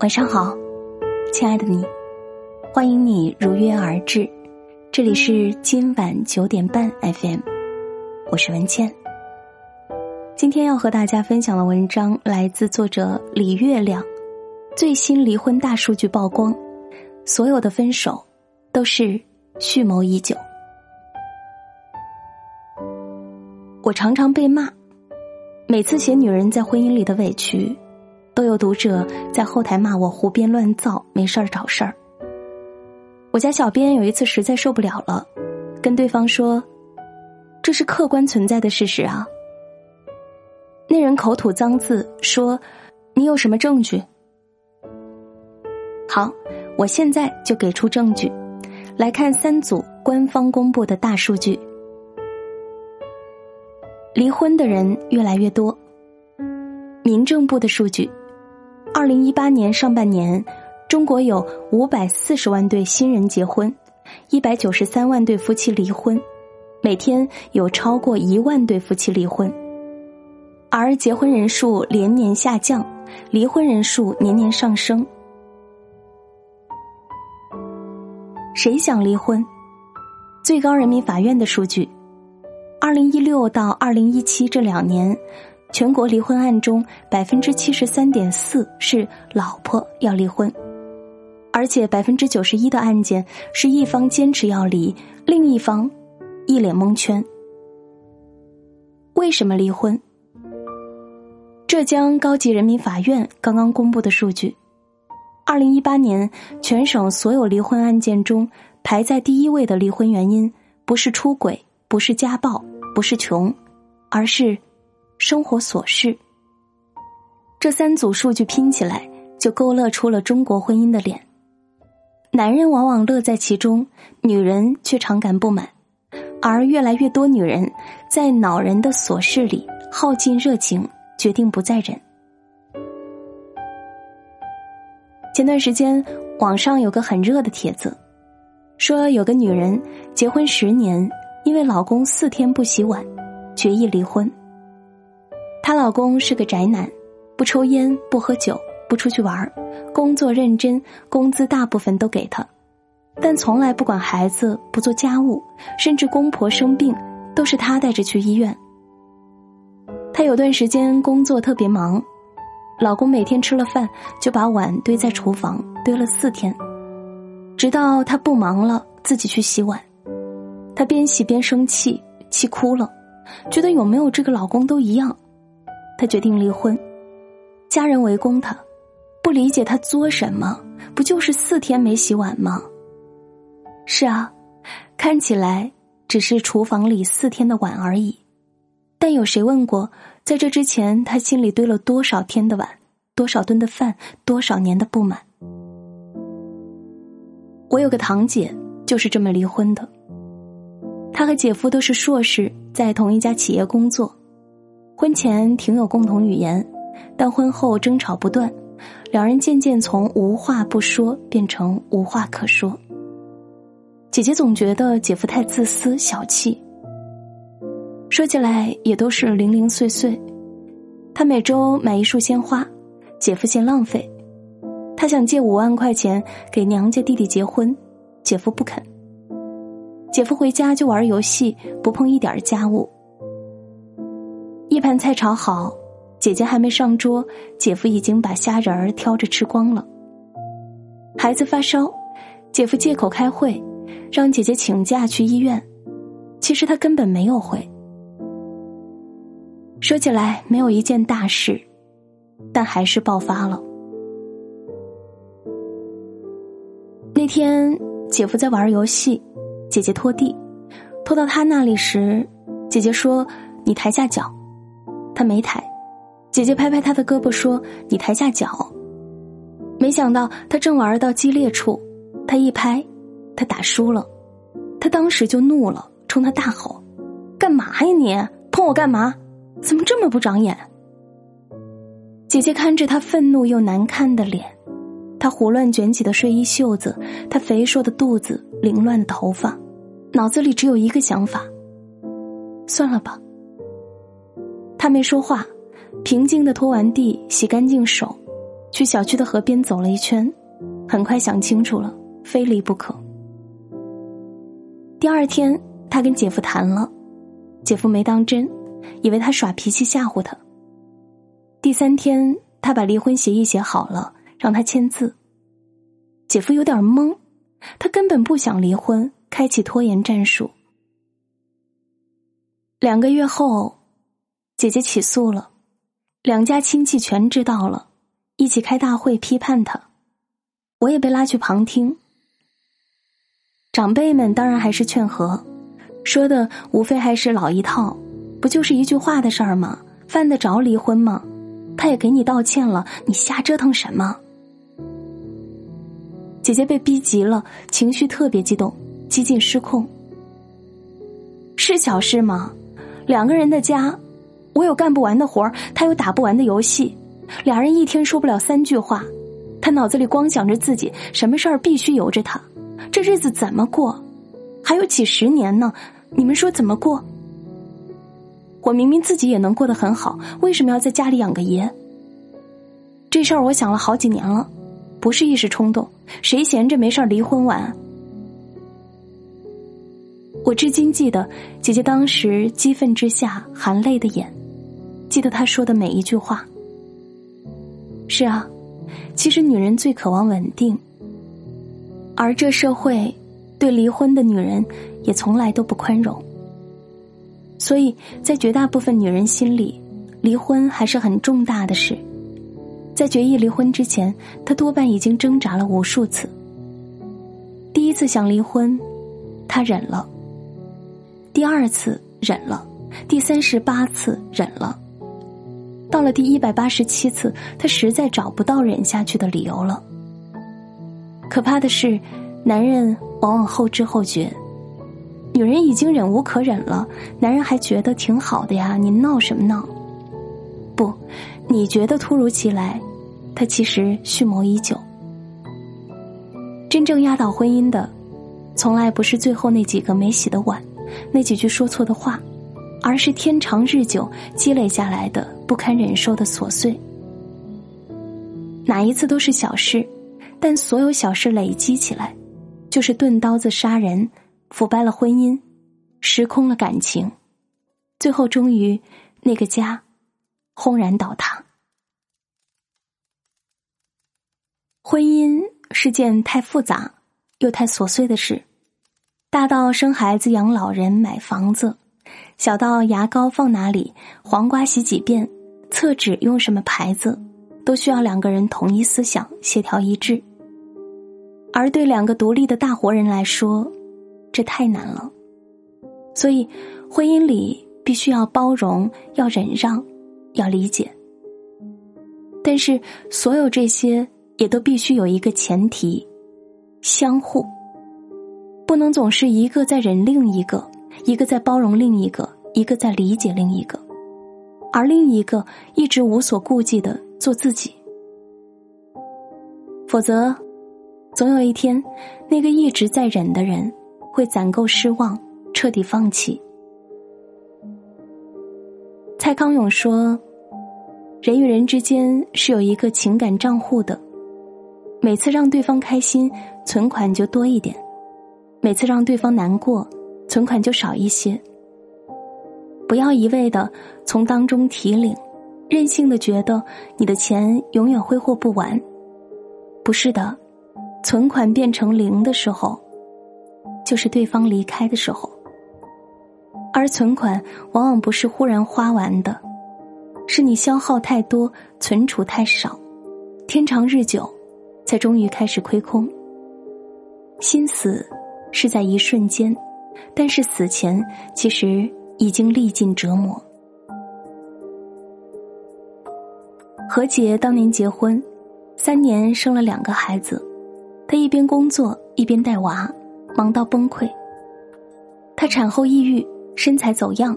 晚上好，亲爱的你，欢迎你如约而至。这里是今晚九点半 FM，我是文倩。今天要和大家分享的文章来自作者李月亮。最新离婚大数据曝光，所有的分手都是蓄谋已久。我常常被骂，每次写女人在婚姻里的委屈。都有读者在后台骂我胡编乱造，没事儿找事儿。我家小编有一次实在受不了了，跟对方说：“这是客观存在的事实啊。”那人口吐脏字说：“你有什么证据？”好，我现在就给出证据。来看三组官方公布的大数据：离婚的人越来越多。民政部的数据。二零一八年上半年，中国有五百四十万对新人结婚，一百九十三万对夫妻离婚，每天有超过一万对夫妻离婚，而结婚人数连年下降，离婚人数年年上升。谁想离婚？最高人民法院的数据，二零一六到二零一七这两年。全国离婚案中，百分之七十三点四是老婆要离婚，而且百分之九十一的案件是一方坚持要离，另一方一脸蒙圈。为什么离婚？浙江高级人民法院刚刚公布的数据，二零一八年全省所有离婚案件中，排在第一位的离婚原因不是出轨，不是家暴，不是穷，而是。生活琐事，这三组数据拼起来，就勾勒出了中国婚姻的脸。男人往往乐在其中，女人却常感不满，而越来越多女人在恼人的琐事里耗尽热情，决定不再忍。前段时间，网上有个很热的帖子，说有个女人结婚十年，因为老公四天不洗碗，决意离婚。她老公是个宅男，不抽烟，不喝酒，不出去玩工作认真，工资大部分都给他，但从来不管孩子，不做家务，甚至公婆生病都是他带着去医院。她有段时间工作特别忙，老公每天吃了饭就把碗堆在厨房，堆了四天，直到她不忙了，自己去洗碗，她边洗边生气，气哭了，觉得有没有这个老公都一样。他决定离婚，家人围攻他，不理解他作什么？不就是四天没洗碗吗？是啊，看起来只是厨房里四天的碗而已，但有谁问过，在这之前他心里堆了多少天的碗，多少顿的饭，多少年的不满？我有个堂姐，就是这么离婚的。她和姐夫都是硕士，在同一家企业工作。婚前挺有共同语言，但婚后争吵不断，两人渐渐从无话不说变成无话可说。姐姐总觉得姐夫太自私小气，说起来也都是零零碎碎。她每周买一束鲜花，姐夫嫌浪费；他想借五万块钱给娘家弟弟结婚，姐夫不肯。姐夫回家就玩游戏，不碰一点家务。一盘菜炒好，姐姐还没上桌，姐夫已经把虾仁儿挑着吃光了。孩子发烧，姐夫借口开会，让姐姐请假去医院，其实他根本没有回。说起来没有一件大事，但还是爆发了。那天姐夫在玩游戏，姐姐拖地，拖到他那里时，姐姐说：“你抬下脚。”他没抬，姐姐拍拍他的胳膊说：“你抬下脚。”没想到他正玩到激烈处，他一拍，他打输了，他当时就怒了，冲他大吼：“干嘛呀你？碰我干嘛？怎么这么不长眼？”姐姐看着他愤怒又难看的脸，他胡乱卷起的睡衣袖子，他肥硕的肚子，凌乱的头发，脑子里只有一个想法：算了吧。他没说话，平静的拖完地，洗干净手，去小区的河边走了一圈，很快想清楚了，非离不可。第二天，他跟姐夫谈了，姐夫没当真，以为他耍脾气吓唬他。第三天，他把离婚协议写好了，让他签字。姐夫有点懵，他根本不想离婚，开启拖延战术。两个月后，姐姐起诉了，两家亲戚全知道了，一起开大会批判他，我也被拉去旁听。长辈们当然还是劝和，说的无非还是老一套，不就是一句话的事儿吗？犯得着离婚吗？他也给你道歉了，你瞎折腾什么？姐姐被逼急了，情绪特别激动，几近失控。是小事吗？两个人的家，我有干不完的活儿，他有打不完的游戏，俩人一天说不了三句话，他脑子里光想着自己，什么事儿必须由着他，这日子怎么过？还有几十年呢，你们说怎么过？我明明自己也能过得很好，为什么要在家里养个爷？这事儿我想了好几年了，不是一时冲动，谁闲着没事离婚完？我至今记得姐姐当时激愤之下含泪的眼，记得他说的每一句话。是啊，其实女人最渴望稳定，而这社会对离婚的女人也从来都不宽容，所以在绝大部分女人心里，离婚还是很重大的事。在决议离婚之前，她多半已经挣扎了无数次。第一次想离婚，她忍了。第二次忍了，第三十八次忍了，到了第一百八十七次，他实在找不到忍下去的理由了。可怕的是，男人往往后知后觉，女人已经忍无可忍了，男人还觉得挺好的呀，你闹什么闹？不，你觉得突如其来，他其实蓄谋已久。真正压倒婚姻的，从来不是最后那几个没洗的碗。那几句说错的话，而是天长日久积累下来的不堪忍受的琐碎。哪一次都是小事，但所有小事累积起来，就是钝刀子杀人，腐败了婚姻，失空了感情，最后终于那个家轰然倒塌。婚姻是件太复杂又太琐碎的事。大到生孩子、养老人、买房子，小到牙膏放哪里、黄瓜洗几遍、厕纸用什么牌子，都需要两个人统一思想、协调一致。而对两个独立的大活人来说，这太难了。所以，婚姻里必须要包容、要忍让、要理解。但是，所有这些也都必须有一个前提：相互。不能总是一个在忍另一个，一个在包容另一个，一个在理解另一个，而另一个一直无所顾忌的做自己。否则，总有一天，那个一直在忍的人会攒够失望，彻底放弃。蔡康永说：“人与人之间是有一个情感账户的，每次让对方开心，存款就多一点。”每次让对方难过，存款就少一些。不要一味的从当中提领，任性的觉得你的钱永远挥霍不完。不是的，存款变成零的时候，就是对方离开的时候。而存款往往不是忽然花完的，是你消耗太多，存储太少，天长日久，才终于开始亏空。心死。是在一瞬间，但是死前其实已经历尽折磨。何洁当年结婚，三年生了两个孩子，她一边工作一边带娃，忙到崩溃。她产后抑郁，身材走样，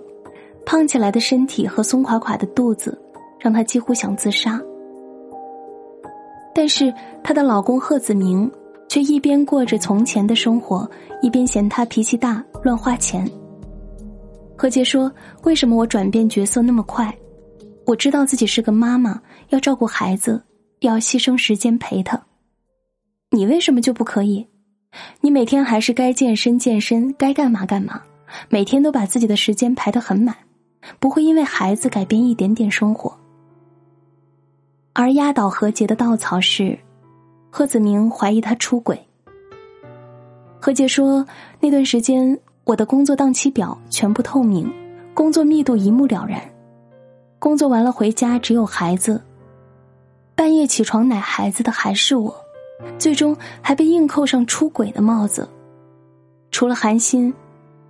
胖起来的身体和松垮垮的肚子，让她几乎想自杀。但是她的老公贺子明。却一边过着从前的生活，一边嫌他脾气大、乱花钱。何洁说：“为什么我转变角色那么快？我知道自己是个妈妈，要照顾孩子，要牺牲时间陪他。你为什么就不可以？你每天还是该健身健身，该干嘛干嘛，每天都把自己的时间排得很满，不会因为孩子改变一点点生活。而压倒何洁的稻草是，贺子明怀疑他出轨。何洁说：“那段时间，我的工作档期表全部透明，工作密度一目了然。工作完了回家只有孩子，半夜起床奶孩子的还是我，最终还被硬扣上出轨的帽子。除了寒心，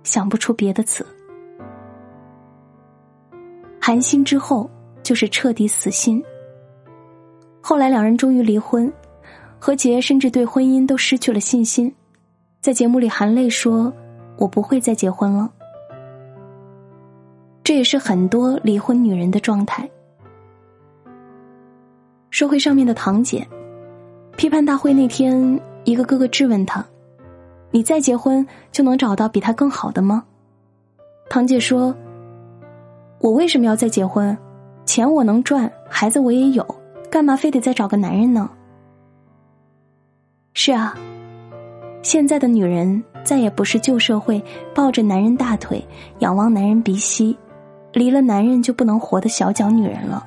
想不出别的词。寒心之后就是彻底死心。后来两人终于离婚，何洁甚至对婚姻都失去了信心。”在节目里含泪说：“我不会再结婚了。”这也是很多离婚女人的状态。社会上面的堂姐，批判大会那天，一个哥哥质问她：“你再结婚就能找到比他更好的吗？”堂姐说：“我为什么要再结婚？钱我能赚，孩子我也有，干嘛非得再找个男人呢？”是啊。现在的女人再也不是旧社会抱着男人大腿、仰望男人鼻息，离了男人就不能活的小脚女人了。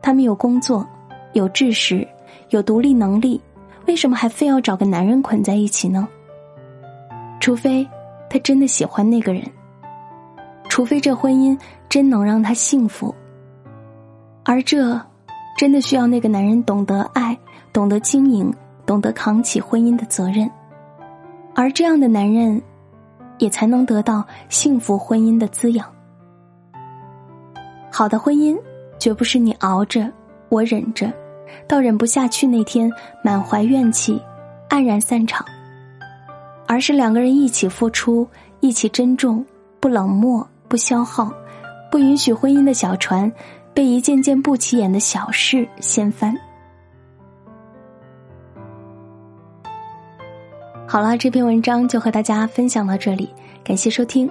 她们有工作，有知识，有独立能力，为什么还非要找个男人捆在一起呢？除非她真的喜欢那个人，除非这婚姻真能让她幸福。而这，真的需要那个男人懂得爱，懂得经营，懂得扛起婚姻的责任。而这样的男人，也才能得到幸福婚姻的滋养。好的婚姻，绝不是你熬着，我忍着，到忍不下去那天满怀怨气，黯然散场。而是两个人一起付出，一起珍重，不冷漠，不消耗，不允许婚姻的小船被一件件不起眼的小事掀翻。好了，这篇文章就和大家分享到这里，感谢收听。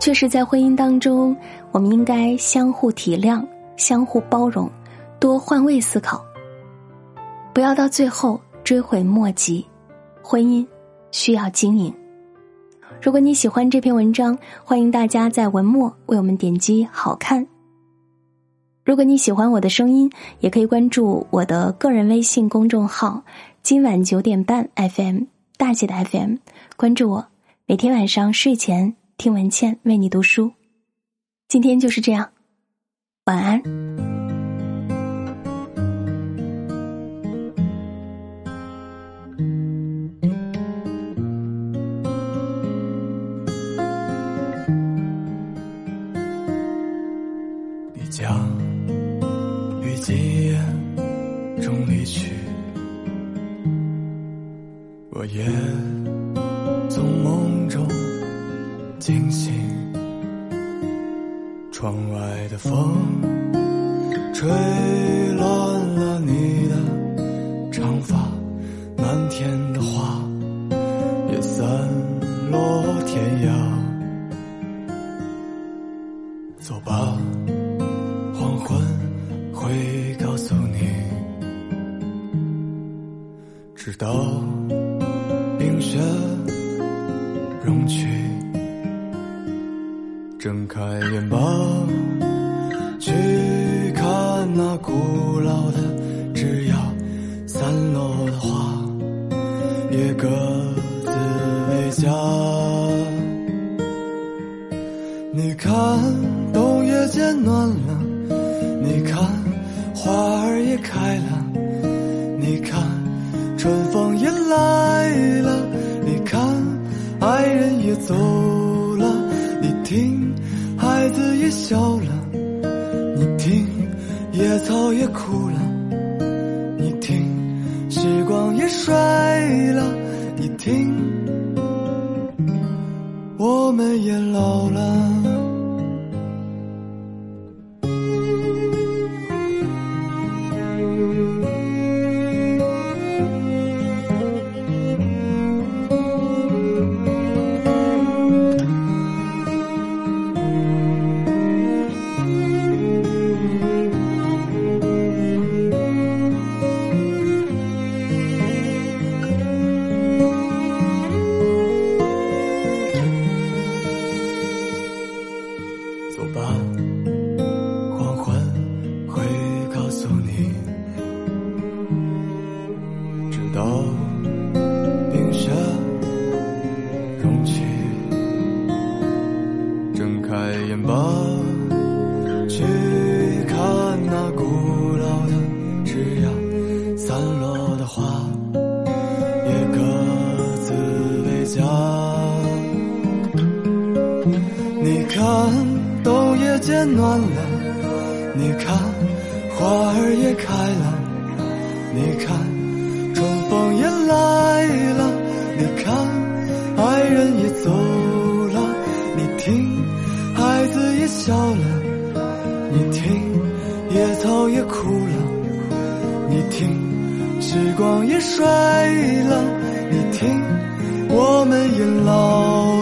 确实，在婚姻当中，我们应该相互体谅、相互包容，多换位思考，不要到最后追悔莫及。婚姻需要经营。如果你喜欢这篇文章，欢迎大家在文末为我们点击“好看”。如果你喜欢我的声音，也可以关注我的个人微信公众号“今晚九点半 FM”。大姐的 FM，关注我，每天晚上睡前听文倩为你读书。今天就是这样，晚安。的风吹乱了你古老的枝桠，散落的花也各自为家。你看，冬夜渐暖了，你看，花儿也开了，你看，春风也来了。你看爱人也走了，你听，孩子也笑了，草也枯了，你听，时光也衰了，你听，我们也老了。看，冬夜渐暖了；你看，花儿也开了；你看，春风也来了；你看，爱人也走了；你听，孩子也笑了；你听，野草也枯了；你听，时光也衰了；你听，我们也老了。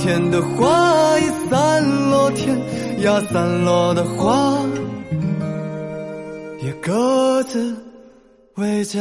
天的花已散落，天涯散落的花也各自。为家。